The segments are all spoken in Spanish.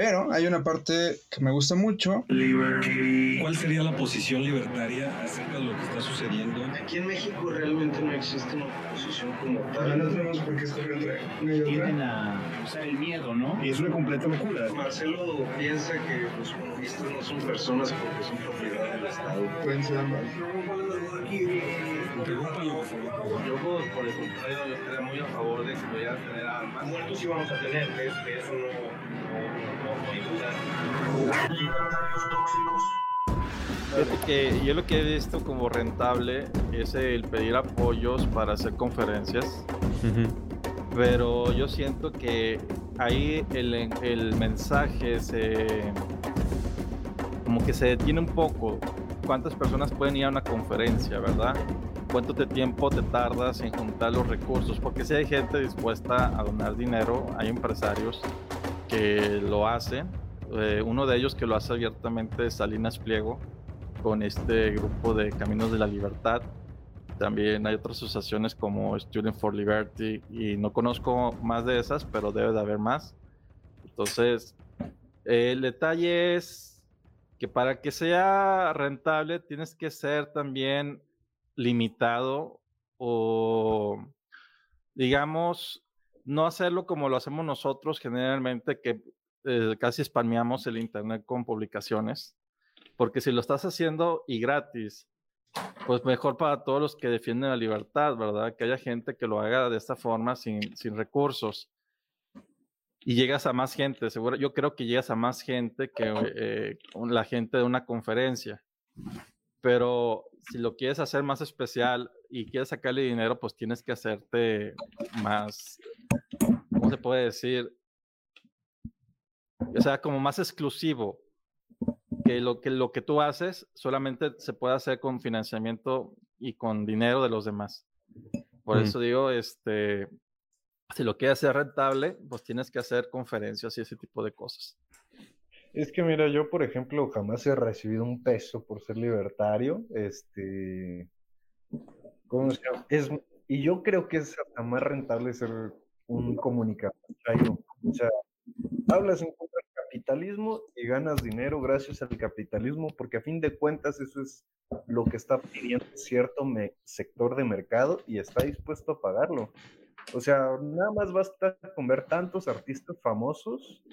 Pero hay una parte que me gusta mucho. ¿Cuál sería la posición libertaria acerca de lo que está sucediendo? Aquí en México realmente no existe una posición como tal. no tenemos por qué escoger entre Tienden a usar el miedo, ¿no? Y es una completa locura. Marcelo piensa que los comunistas no son personas porque son propiedad del Estado. Pueden ser ambas. Interrúmpalo, por favor. Yo, por el contrario, yo estaría muy a favor de que vaya a tener armas. Muertos sí vamos a tener, que, que eso no, no, que yo lo que he visto como rentable es el pedir apoyos para hacer conferencias, pero yo siento que ahí el, el mensaje se como que se detiene un poco. ¿Cuántas personas pueden ir a una conferencia, verdad? ¿Cuánto de tiempo te tardas en juntar los recursos? Porque si hay gente dispuesta a donar dinero, hay empresarios que lo hacen. Eh, uno de ellos que lo hace abiertamente es Salinas Pliego, con este grupo de Caminos de la Libertad. También hay otras asociaciones como Student for Liberty y no conozco más de esas, pero debe de haber más. Entonces, el detalle es que para que sea rentable tienes que ser también limitado o, digamos, no hacerlo como lo hacemos nosotros generalmente, que eh, casi spameamos el Internet con publicaciones porque si lo estás haciendo y gratis, pues mejor para todos los que defienden la libertad, ¿verdad? Que haya gente que lo haga de esta forma sin, sin recursos. Y llegas a más gente, seguro. Yo creo que llegas a más gente que eh, la gente de una conferencia. Pero si lo quieres hacer más especial y quieres sacarle dinero, pues tienes que hacerte más, ¿cómo se puede decir? O sea, como más exclusivo que lo que lo que tú haces solamente se puede hacer con financiamiento y con dinero de los demás. Por Mm. eso digo, este, si lo quieres hacer rentable, pues tienes que hacer conferencias y ese tipo de cosas. Es que mira, yo por ejemplo jamás he recibido un peso por ser libertario. Este, ¿cómo se llama? Es, y yo creo que es hasta más rentable ser un comunicador. O sea, hablas en contra del capitalismo y ganas dinero gracias al capitalismo, porque a fin de cuentas eso es lo que está pidiendo cierto sector de mercado y está dispuesto a pagarlo. O sea, nada más basta con ver tantos artistas famosos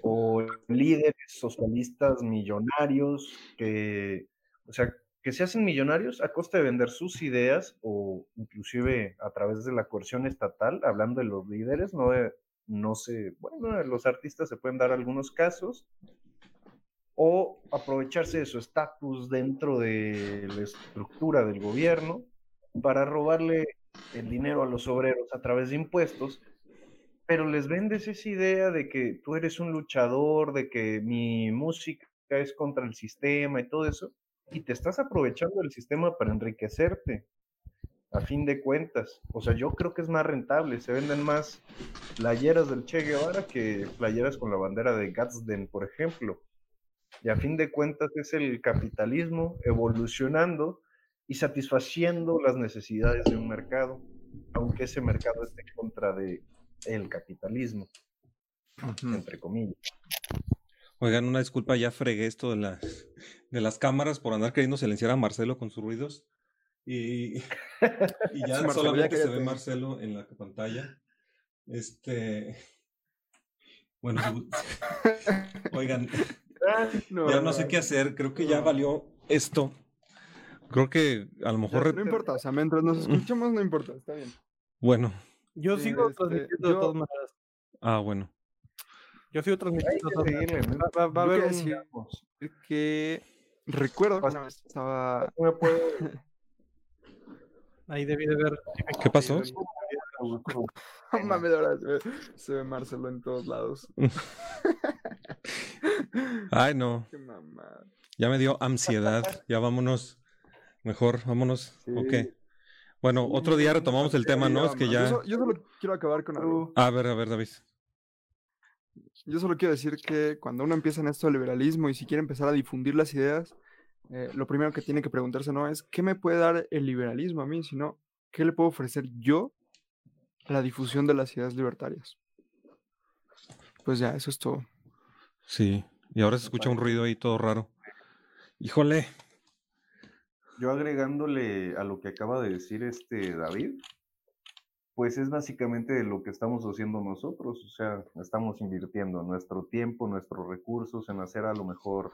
o líderes socialistas millonarios que, o sea, que se hacen millonarios a costa de vender sus ideas o inclusive a través de la coerción estatal, hablando de los líderes, no, de- no sé, bueno, los artistas se pueden dar algunos casos, o aprovecharse de su estatus dentro de la estructura del gobierno para robarle el dinero a los obreros a través de impuestos, pero les vendes esa idea de que tú eres un luchador, de que mi música es contra el sistema y todo eso, y te estás aprovechando del sistema para enriquecerte, a fin de cuentas. O sea, yo creo que es más rentable, se venden más playeras del Che Guevara que playeras con la bandera de Gadsden, por ejemplo. Y a fin de cuentas es el capitalismo evolucionando y satisfaciendo las necesidades de un mercado, aunque ese mercado esté en contra de el capitalismo, entre comillas. Oigan, una disculpa, ya fregué esto de las, de las cámaras por andar queriendo silenciar a Marcelo con sus ruidos. Y, y ya Marcelo, ya solamente se ve. Marcelo en la pantalla. Este. Bueno, oigan, ya no sé qué hacer. Creo que ya valió esto. Creo que a lo mejor. No importa, o sea, mientras nos escuchamos, no importa, está bien. Bueno, Yo Sí, sigo este, transmitiendo de todas maneras. ah, bueno. Yo sigo transmitiendo de maneras. Va, va- va a haber un... que recuerdo que una vez estaba... Ahí debí de ver. ¿Qué pasó? No mames, ahora se ve, Marcelo en todos lados. Ay, no. Qué mamada. Ya me dio ansiedad. Ya vámonos. Mejor, vámonos. Ok. Bueno, otro día retomamos el tema, ¿no? Es que Yo, ya. yo solo quiero acabar con algo. A ver, a ver, David. Yo solo quiero decir que cuando uno empieza en esto del liberalismo y si quiere empezar a difundir las ideas, eh, lo primero que tiene que preguntarse no es ¿qué me puede dar el liberalismo a mí? Sino ¿qué le puedo ofrecer yo a la difusión de las ideas libertarias? Pues ya, eso es todo. Sí, y ahora se escucha un ruido ahí todo raro. Híjole. Yo agregándole a lo que acaba de decir este David, pues es básicamente lo que estamos haciendo nosotros, o sea, estamos invirtiendo nuestro tiempo, nuestros recursos en hacer a lo mejor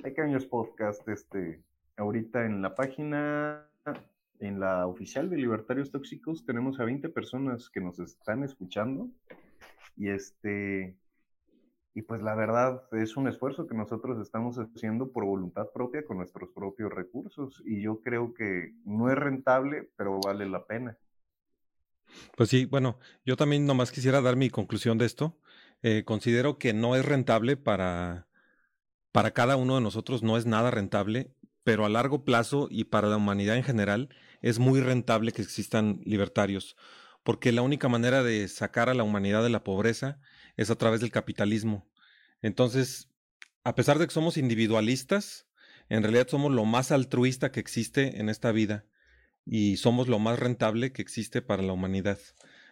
pequeños podcast, este, ahorita en la página, en la oficial de Libertarios Tóxicos, tenemos a 20 personas que nos están escuchando y este, y pues la verdad es un esfuerzo que nosotros estamos haciendo por voluntad propia con nuestros propios recursos y yo creo que no es rentable, pero vale la pena. Pues sí, bueno, yo también nomás quisiera dar mi conclusión de esto. Eh, considero que no es rentable para, para cada uno de nosotros, no es nada rentable, pero a largo plazo y para la humanidad en general es muy rentable que existan libertarios, porque la única manera de sacar a la humanidad de la pobreza es a través del capitalismo. Entonces, a pesar de que somos individualistas, en realidad somos lo más altruista que existe en esta vida y somos lo más rentable que existe para la humanidad.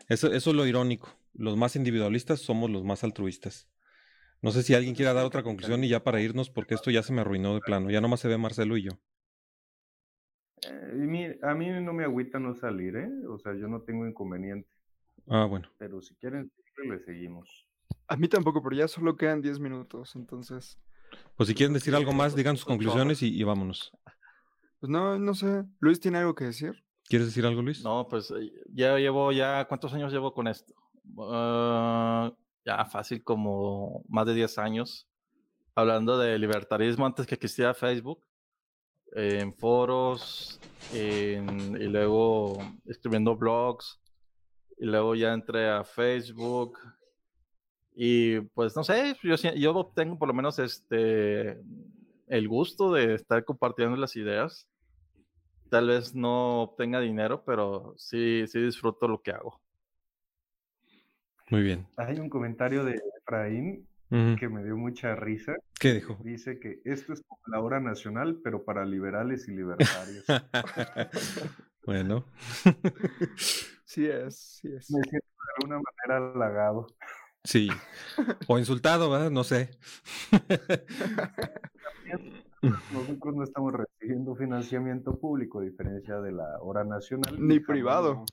Eso, eso es lo irónico. Los más individualistas somos los más altruistas. No sé si alguien quiera dar otra conclusión y ya para irnos, porque esto ya se me arruinó de plano. Ya nomás se ve Marcelo y yo. Eh, a mí no me agüita no salir, ¿eh? O sea, yo no tengo inconveniente. Ah, bueno. Pero si quieren, le seguimos. A mí tampoco, pero ya solo quedan 10 minutos, entonces. Pues si quieren decir algo más, digan sus conclusiones y vámonos. Pues no, no sé. Luis tiene algo que decir. ¿Quieres decir algo, Luis? No, pues eh, ya llevo, ya, ¿cuántos años llevo con esto? Uh, ya fácil como más de 10 años. Hablando de libertarismo antes que existiera Facebook. En foros, en, y luego escribiendo blogs. Y luego ya entré a Facebook. Y pues no sé, yo, yo tengo por lo menos este el gusto de estar compartiendo las ideas tal vez no obtenga dinero, pero sí, sí disfruto lo que hago. Muy bien. Hay un comentario de Efraín que me dio mucha risa. ¿Qué dijo? Dice que esto es como la hora nacional, pero para liberales y libertarios. bueno. sí es, sí es. Me siento de alguna manera halagado. Sí. O insultado, ¿verdad? No sé. Nosotros no estamos recibiendo financiamiento público, a diferencia de la hora nacional. Ni privado.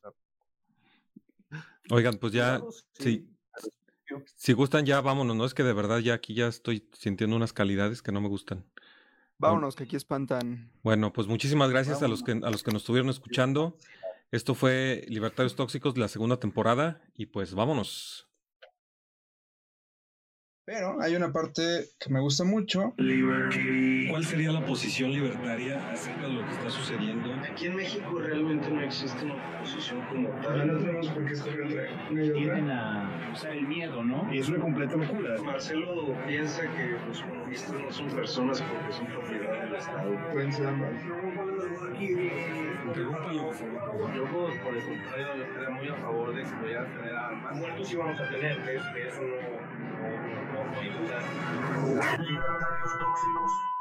Oigan, pues ya, sí. Si gustan, ya vámonos, ¿no? Es que de verdad ya aquí ya estoy sintiendo unas calidades que no me gustan. Vámonos, que aquí espantan. Bueno, pues muchísimas gracias a los que a los que nos estuvieron escuchando. Esto fue Libertarios Tóxicos, la segunda temporada, y pues vámonos. Pero hay una parte que me gusta mucho. ¿Cuál sería la posición libertaria acerca de lo que está sucediendo? Aquí en México realmente no existe una posición como tal. no tenemos por qué escoger Tienden a usar el miedo, ¿no? Y es una completa locura. Marcelo piensa que los comunistas no son personas porque son propiedad del Estado. Pueden ser ambas. Yo, por el contrario, yo estaría muy a favor de que pudieran tener armas. Muertos sí vamos a tener, que, eso no, Libertarios tóxicos.